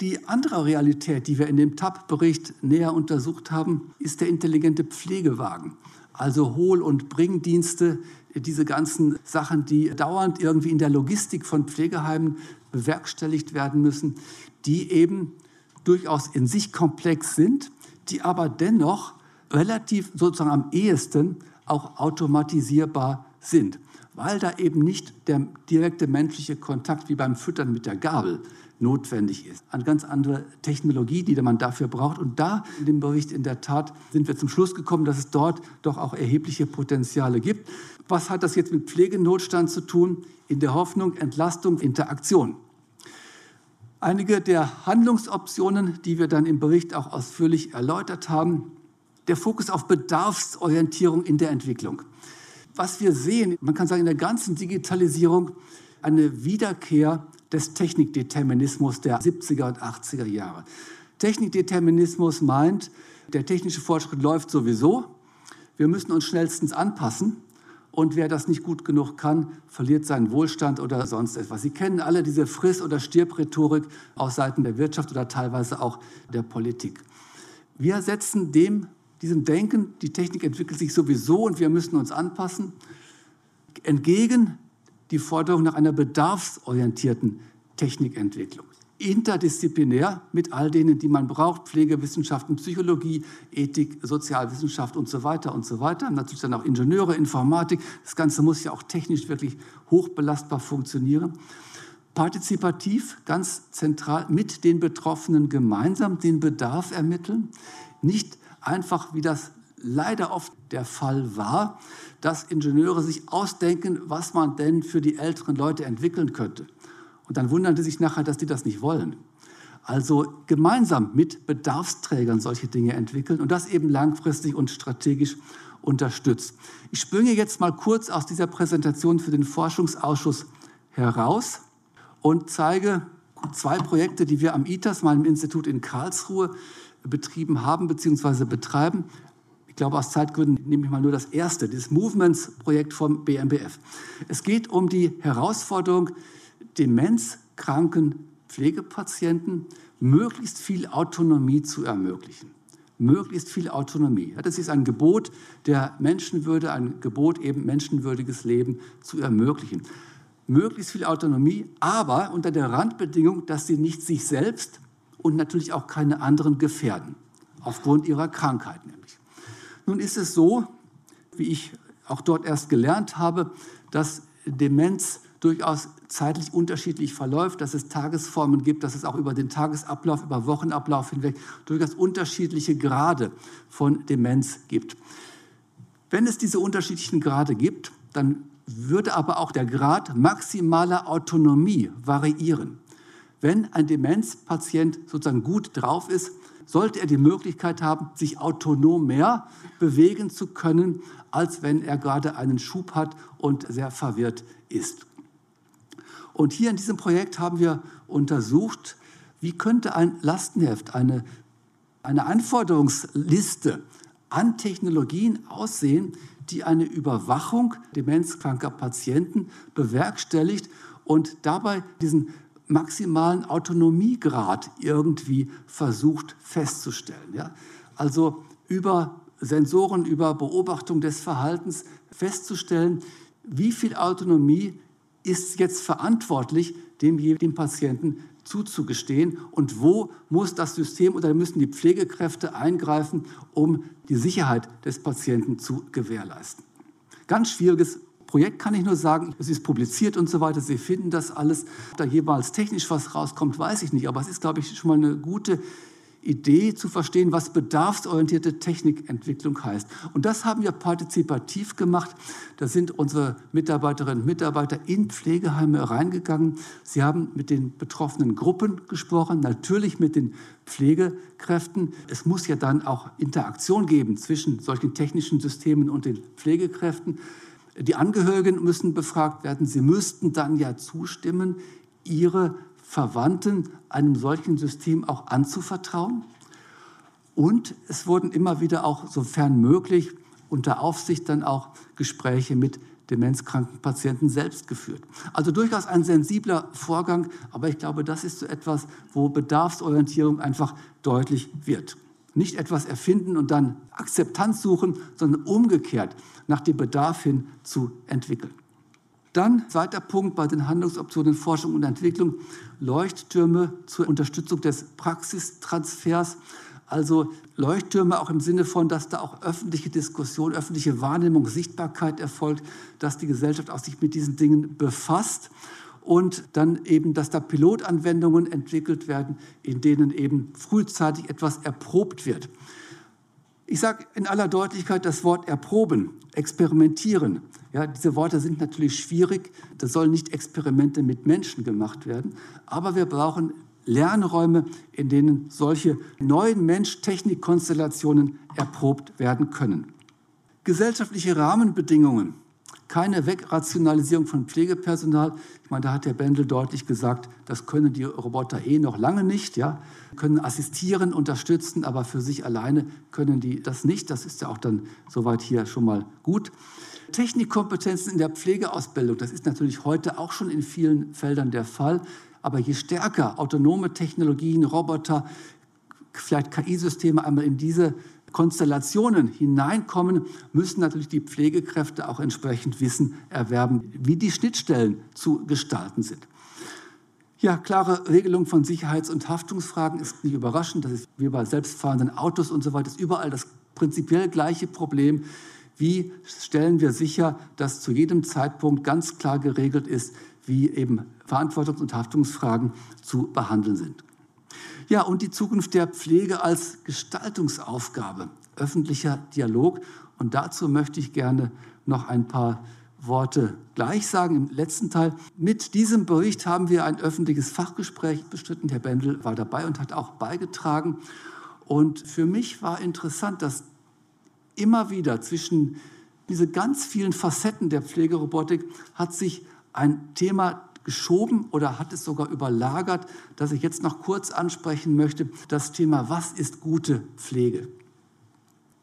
Die andere Realität, die wir in dem TAP-Bericht näher untersucht haben, ist der intelligente Pflegewagen. Also Hohl- und Bringdienste, diese ganzen Sachen, die dauernd irgendwie in der Logistik von Pflegeheimen bewerkstelligt werden müssen, die eben durchaus in sich komplex sind, die aber dennoch relativ sozusagen am ehesten auch automatisierbar sind, weil da eben nicht der direkte menschliche Kontakt wie beim Füttern mit der Gabel notwendig ist. Eine ganz andere Technologie, die man dafür braucht. Und da in dem Bericht in der Tat sind wir zum Schluss gekommen, dass es dort doch auch erhebliche Potenziale gibt. Was hat das jetzt mit Pflegenotstand zu tun? In der Hoffnung, Entlastung, Interaktion. Einige der Handlungsoptionen, die wir dann im Bericht auch ausführlich erläutert haben, der Fokus auf Bedarfsorientierung in der Entwicklung. was wir sehen, man kann sagen, in der ganzen Digitalisierung eine Wiederkehr des Technikdeterminismus der 70er und 80er Jahre. Technikdeterminismus meint, der technische Fortschritt läuft sowieso, wir müssen uns schnellstens anpassen und wer das nicht gut genug kann, verliert seinen Wohlstand oder sonst etwas. Sie kennen alle diese Friss- oder Stirb-Rhetorik aus Seiten der Wirtschaft oder teilweise auch der Politik. Wir setzen dem, diesem Denken, die Technik entwickelt sich sowieso und wir müssen uns anpassen, entgegen die Forderung nach einer bedarfsorientierten Technikentwicklung. Interdisziplinär mit all denen, die man braucht, Pflegewissenschaften, Psychologie, Ethik, Sozialwissenschaft und so weiter und so weiter. Natürlich dann auch Ingenieure, Informatik. Das Ganze muss ja auch technisch wirklich hochbelastbar funktionieren. Partizipativ, ganz zentral, mit den Betroffenen gemeinsam den Bedarf ermitteln. Nicht einfach, wie das leider oft der Fall war, dass Ingenieure sich ausdenken, was man denn für die älteren Leute entwickeln könnte. Und dann wundern die sich nachher, dass die das nicht wollen. Also gemeinsam mit Bedarfsträgern solche Dinge entwickeln und das eben langfristig und strategisch unterstützt. Ich springe jetzt mal kurz aus dieser Präsentation für den Forschungsausschuss heraus und zeige zwei Projekte, die wir am ITAS, meinem Institut in Karlsruhe, betrieben haben bzw. betreiben glaube, aus Zeitgründen nehme ich mal nur das erste, das Movements-Projekt vom BMBF. Es geht um die Herausforderung, demenzkranken Pflegepatienten möglichst viel Autonomie zu ermöglichen. Möglichst viel Autonomie. Das ist ein Gebot der Menschenwürde, ein Gebot, eben menschenwürdiges Leben zu ermöglichen. Möglichst viel Autonomie, aber unter der Randbedingung, dass sie nicht sich selbst und natürlich auch keine anderen gefährden, aufgrund ihrer Krankheit nämlich. Nun ist es so, wie ich auch dort erst gelernt habe, dass Demenz durchaus zeitlich unterschiedlich verläuft, dass es Tagesformen gibt, dass es auch über den Tagesablauf, über Wochenablauf hinweg durchaus unterschiedliche Grade von Demenz gibt. Wenn es diese unterschiedlichen Grade gibt, dann würde aber auch der Grad maximaler Autonomie variieren. Wenn ein Demenzpatient sozusagen gut drauf ist, sollte er die Möglichkeit haben, sich autonom mehr bewegen zu können, als wenn er gerade einen Schub hat und sehr verwirrt ist. Und hier in diesem Projekt haben wir untersucht, wie könnte ein Lastenheft, eine, eine Anforderungsliste an Technologien aussehen, die eine Überwachung demenzkranker Patienten bewerkstelligt und dabei diesen maximalen Autonomiegrad irgendwie versucht festzustellen. Ja? Also über Sensoren, über Beobachtung des Verhaltens festzustellen, wie viel Autonomie ist jetzt verantwortlich, dem, dem Patienten zuzugestehen und wo muss das System oder müssen die Pflegekräfte eingreifen, um die Sicherheit des Patienten zu gewährleisten. Ganz schwieriges Projekt kann ich nur sagen, es ist publiziert und so weiter. Sie finden das alles. Ob da jeweils technisch was rauskommt, weiß ich nicht. Aber es ist, glaube ich, schon mal eine gute Idee zu verstehen, was bedarfsorientierte Technikentwicklung heißt. Und das haben wir partizipativ gemacht. Da sind unsere Mitarbeiterinnen und Mitarbeiter in Pflegeheime reingegangen. Sie haben mit den betroffenen Gruppen gesprochen, natürlich mit den Pflegekräften. Es muss ja dann auch Interaktion geben zwischen solchen technischen Systemen und den Pflegekräften. Die Angehörigen müssen befragt werden. Sie müssten dann ja zustimmen, ihre Verwandten einem solchen System auch anzuvertrauen. Und es wurden immer wieder auch, sofern möglich, unter Aufsicht dann auch Gespräche mit demenzkranken Patienten selbst geführt. Also durchaus ein sensibler Vorgang, aber ich glaube, das ist so etwas, wo Bedarfsorientierung einfach deutlich wird. Nicht etwas erfinden und dann Akzeptanz suchen, sondern umgekehrt nach dem Bedarf hin zu entwickeln. Dann zweiter Punkt bei den Handlungsoptionen Forschung und Entwicklung, Leuchttürme zur Unterstützung des Praxistransfers. Also Leuchttürme auch im Sinne von, dass da auch öffentliche Diskussion, öffentliche Wahrnehmung, Sichtbarkeit erfolgt, dass die Gesellschaft auch sich mit diesen Dingen befasst und dann eben, dass da Pilotanwendungen entwickelt werden, in denen eben frühzeitig etwas erprobt wird. Ich sage in aller Deutlichkeit das Wort erproben, experimentieren. Ja, diese Worte sind natürlich schwierig. Da sollen nicht Experimente mit Menschen gemacht werden. Aber wir brauchen Lernräume, in denen solche neuen Mensch-Technik-Konstellationen erprobt werden können. Gesellschaftliche Rahmenbedingungen keine Wegrationalisierung von Pflegepersonal. Ich meine, da hat Herr Bendel deutlich gesagt, das können die Roboter eh noch lange nicht, ja, können assistieren, unterstützen, aber für sich alleine können die das nicht. Das ist ja auch dann soweit hier schon mal gut. Technikkompetenzen in der Pflegeausbildung, das ist natürlich heute auch schon in vielen Feldern der Fall. Aber je stärker autonome Technologien, Roboter, vielleicht KI-Systeme einmal in diese Konstellationen hineinkommen, müssen natürlich die Pflegekräfte auch entsprechend Wissen erwerben, wie die Schnittstellen zu gestalten sind. Ja, klare Regelung von Sicherheits- und Haftungsfragen ist nicht überraschend. Das ist wie bei selbstfahrenden Autos und so weiter, ist überall das prinzipiell gleiche Problem. Wie stellen wir sicher, dass zu jedem Zeitpunkt ganz klar geregelt ist, wie eben Verantwortungs- und Haftungsfragen zu behandeln sind? Ja, und die Zukunft der Pflege als Gestaltungsaufgabe, öffentlicher Dialog. Und dazu möchte ich gerne noch ein paar Worte gleich sagen im letzten Teil. Mit diesem Bericht haben wir ein öffentliches Fachgespräch bestritten. Herr Bendel war dabei und hat auch beigetragen. Und für mich war interessant, dass immer wieder zwischen diese ganz vielen Facetten der Pflegerobotik hat sich ein Thema geschoben oder hat es sogar überlagert, das ich jetzt noch kurz ansprechen möchte, das Thema, was ist gute Pflege?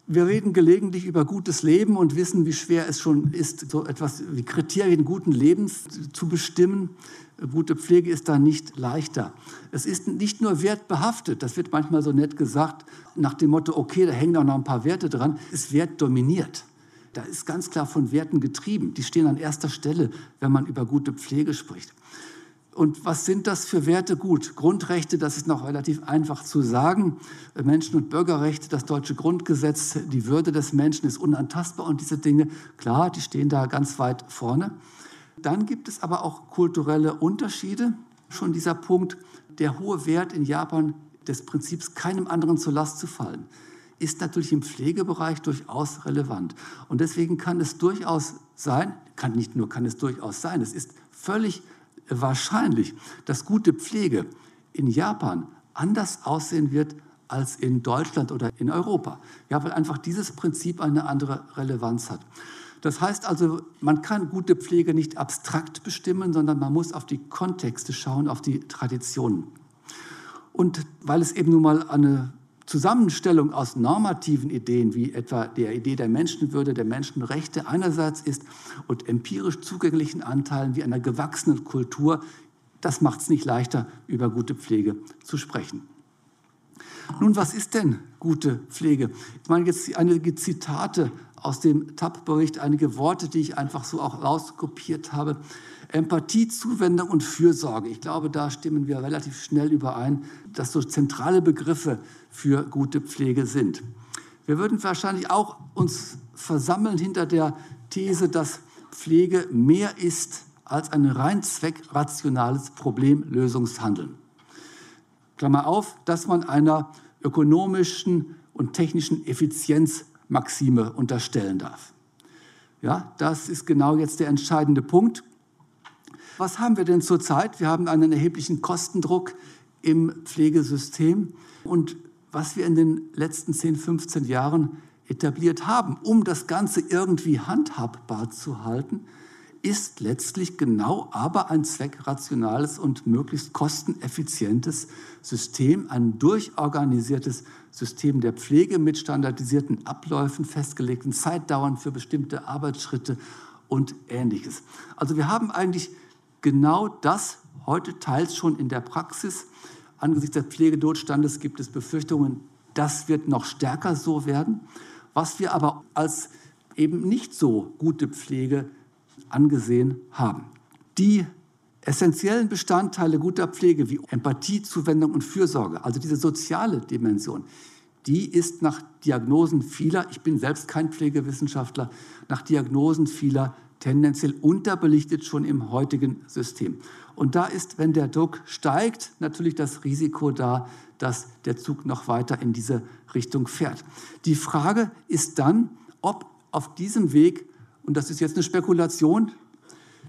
Wir reden gelegentlich über gutes Leben und wissen, wie schwer es schon ist, so etwas wie Kriterien guten Lebens zu bestimmen. Gute Pflege ist da nicht leichter. Es ist nicht nur wertbehaftet, das wird manchmal so nett gesagt, nach dem Motto, okay, da hängen auch noch ein paar Werte dran, ist wertdominiert da ist ganz klar von Werten getrieben. Die stehen an erster Stelle, wenn man über gute Pflege spricht. Und was sind das für Werte? Gut, Grundrechte, das ist noch relativ einfach zu sagen. Menschen- und Bürgerrechte, das deutsche Grundgesetz, die Würde des Menschen ist unantastbar und diese Dinge, klar, die stehen da ganz weit vorne. Dann gibt es aber auch kulturelle Unterschiede. Schon dieser Punkt, der hohe Wert in Japan des Prinzips, keinem anderen zur Last zu fallen ist natürlich im Pflegebereich durchaus relevant. Und deswegen kann es durchaus sein, kann nicht nur, kann es durchaus sein, es ist völlig wahrscheinlich, dass gute Pflege in Japan anders aussehen wird als in Deutschland oder in Europa. Ja, weil einfach dieses Prinzip eine andere Relevanz hat. Das heißt also, man kann gute Pflege nicht abstrakt bestimmen, sondern man muss auf die Kontexte schauen, auf die Traditionen. Und weil es eben nun mal eine Zusammenstellung aus normativen Ideen, wie etwa der Idee der Menschenwürde, der Menschenrechte einerseits ist und empirisch zugänglichen Anteilen wie einer gewachsenen Kultur, das macht es nicht leichter, über gute Pflege zu sprechen. Nun, was ist denn gute Pflege? Ich meine jetzt einige Zitate aus dem TAP-Bericht, einige Worte, die ich einfach so auch rauskopiert habe. Empathie, Zuwendung und Fürsorge. Ich glaube, da stimmen wir relativ schnell überein, dass so zentrale Begriffe für gute Pflege sind. Wir würden wahrscheinlich auch uns versammeln hinter der These, dass Pflege mehr ist als ein rein zweckrationales Problemlösungshandeln. Klammer auf, dass man einer ökonomischen und technischen Effizienzmaxime unterstellen darf. Ja, das ist genau jetzt der entscheidende Punkt. Was haben wir denn zurzeit? Wir haben einen erheblichen Kostendruck im Pflegesystem. Und was wir in den letzten 10, 15 Jahren etabliert haben, um das Ganze irgendwie handhabbar zu halten, ist letztlich genau aber ein zweckrationales und möglichst kosteneffizientes System, ein durchorganisiertes System der Pflege mit standardisierten Abläufen, festgelegten Zeitdauern für bestimmte Arbeitsschritte und ähnliches. Also wir haben eigentlich genau das heute teils schon in der Praxis. Angesichts des Pflegenotstandes gibt es Befürchtungen, das wird noch stärker so werden. Was wir aber als eben nicht so gute Pflege angesehen haben. Die essentiellen Bestandteile guter Pflege wie Empathie, Zuwendung und Fürsorge, also diese soziale Dimension, die ist nach Diagnosen vieler, ich bin selbst kein Pflegewissenschaftler, nach Diagnosen vieler tendenziell unterbelichtet schon im heutigen System. Und da ist, wenn der Druck steigt, natürlich das Risiko da, dass der Zug noch weiter in diese Richtung fährt. Die Frage ist dann, ob auf diesem Weg, und das ist jetzt eine Spekulation,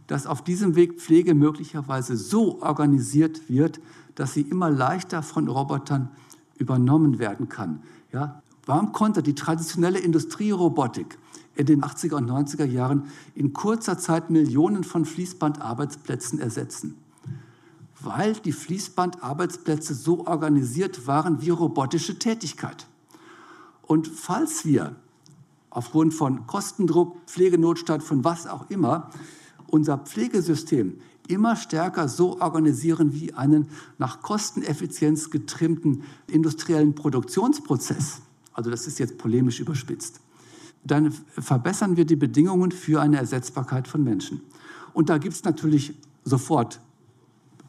dass auf diesem Weg Pflege möglicherweise so organisiert wird, dass sie immer leichter von Robotern übernommen werden kann. Ja, Warum konnte die traditionelle Industrierobotik in den 80er und 90er Jahren in kurzer Zeit Millionen von Fließbandarbeitsplätzen ersetzen? Weil die Fließbandarbeitsplätze so organisiert waren wie robotische Tätigkeit. Und falls wir aufgrund von Kostendruck, Pflegenotstand, von was auch immer, unser Pflegesystem immer stärker so organisieren wie einen nach Kosteneffizienz getrimmten industriellen Produktionsprozess, also das ist jetzt polemisch überspitzt, dann verbessern wir die Bedingungen für eine Ersetzbarkeit von Menschen. Und da gibt es natürlich sofort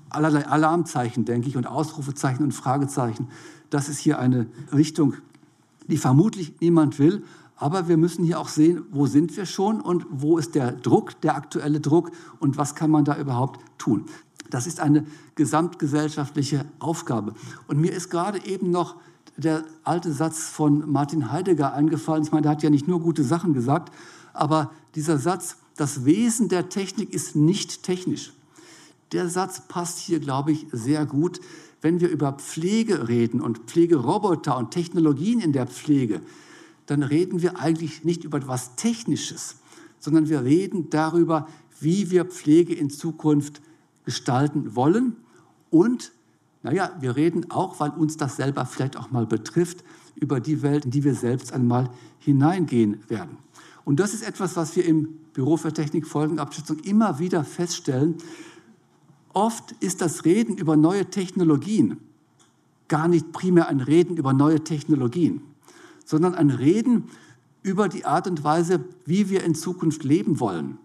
allerlei Alarmzeichen, denke ich, und Ausrufezeichen und Fragezeichen. Das ist hier eine Richtung, die vermutlich niemand will. Aber wir müssen hier auch sehen, wo sind wir schon und wo ist der Druck, der aktuelle Druck und was kann man da überhaupt tun. Das ist eine gesamtgesellschaftliche Aufgabe. Und mir ist gerade eben noch der alte Satz von Martin Heidegger eingefallen. Ich meine, der hat ja nicht nur gute Sachen gesagt, aber dieser Satz, das Wesen der Technik ist nicht technisch. Der Satz passt hier, glaube ich, sehr gut. Wenn wir über Pflege reden und Pflegeroboter und Technologien in der Pflege, dann reden wir eigentlich nicht über etwas Technisches, sondern wir reden darüber, wie wir Pflege in Zukunft gestalten wollen. Und, naja, wir reden auch, weil uns das selber vielleicht auch mal betrifft, über die Welt, in die wir selbst einmal hineingehen werden. Und das ist etwas, was wir im Büro für Technikfolgenabschätzung immer wieder feststellen. Oft ist das Reden über neue Technologien gar nicht primär ein Reden über neue Technologien, sondern ein Reden über die Art und Weise, wie wir in Zukunft leben wollen,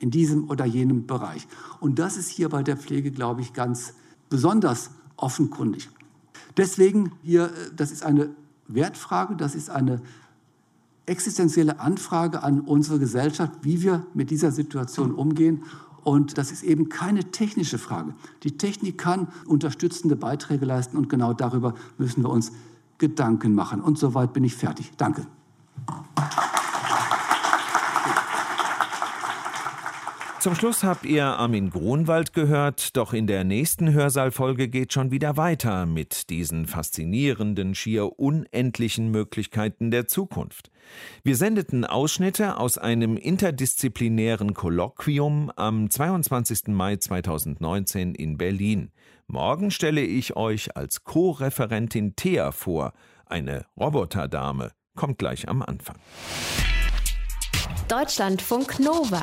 in diesem oder jenem Bereich. Und das ist hier bei der Pflege, glaube ich, ganz besonders offenkundig. Deswegen hier, äh, das ist eine Wertfrage, das ist eine existenzielle Anfrage an unsere Gesellschaft, wie wir mit dieser Situation umgehen. Und das ist eben keine technische Frage. Die Technik kann unterstützende Beiträge leisten und genau darüber müssen wir uns Gedanken machen. Und soweit bin ich fertig. Danke. Zum Schluss habt ihr Armin Grunwald gehört, doch in der nächsten Hörsaalfolge geht schon wieder weiter mit diesen faszinierenden, schier unendlichen Möglichkeiten der Zukunft. Wir sendeten Ausschnitte aus einem interdisziplinären Kolloquium am 22. Mai 2019 in Berlin. Morgen stelle ich euch als Co-Referentin Thea vor, eine Roboterdame. Kommt gleich am Anfang. Deutschlandfunk Nova.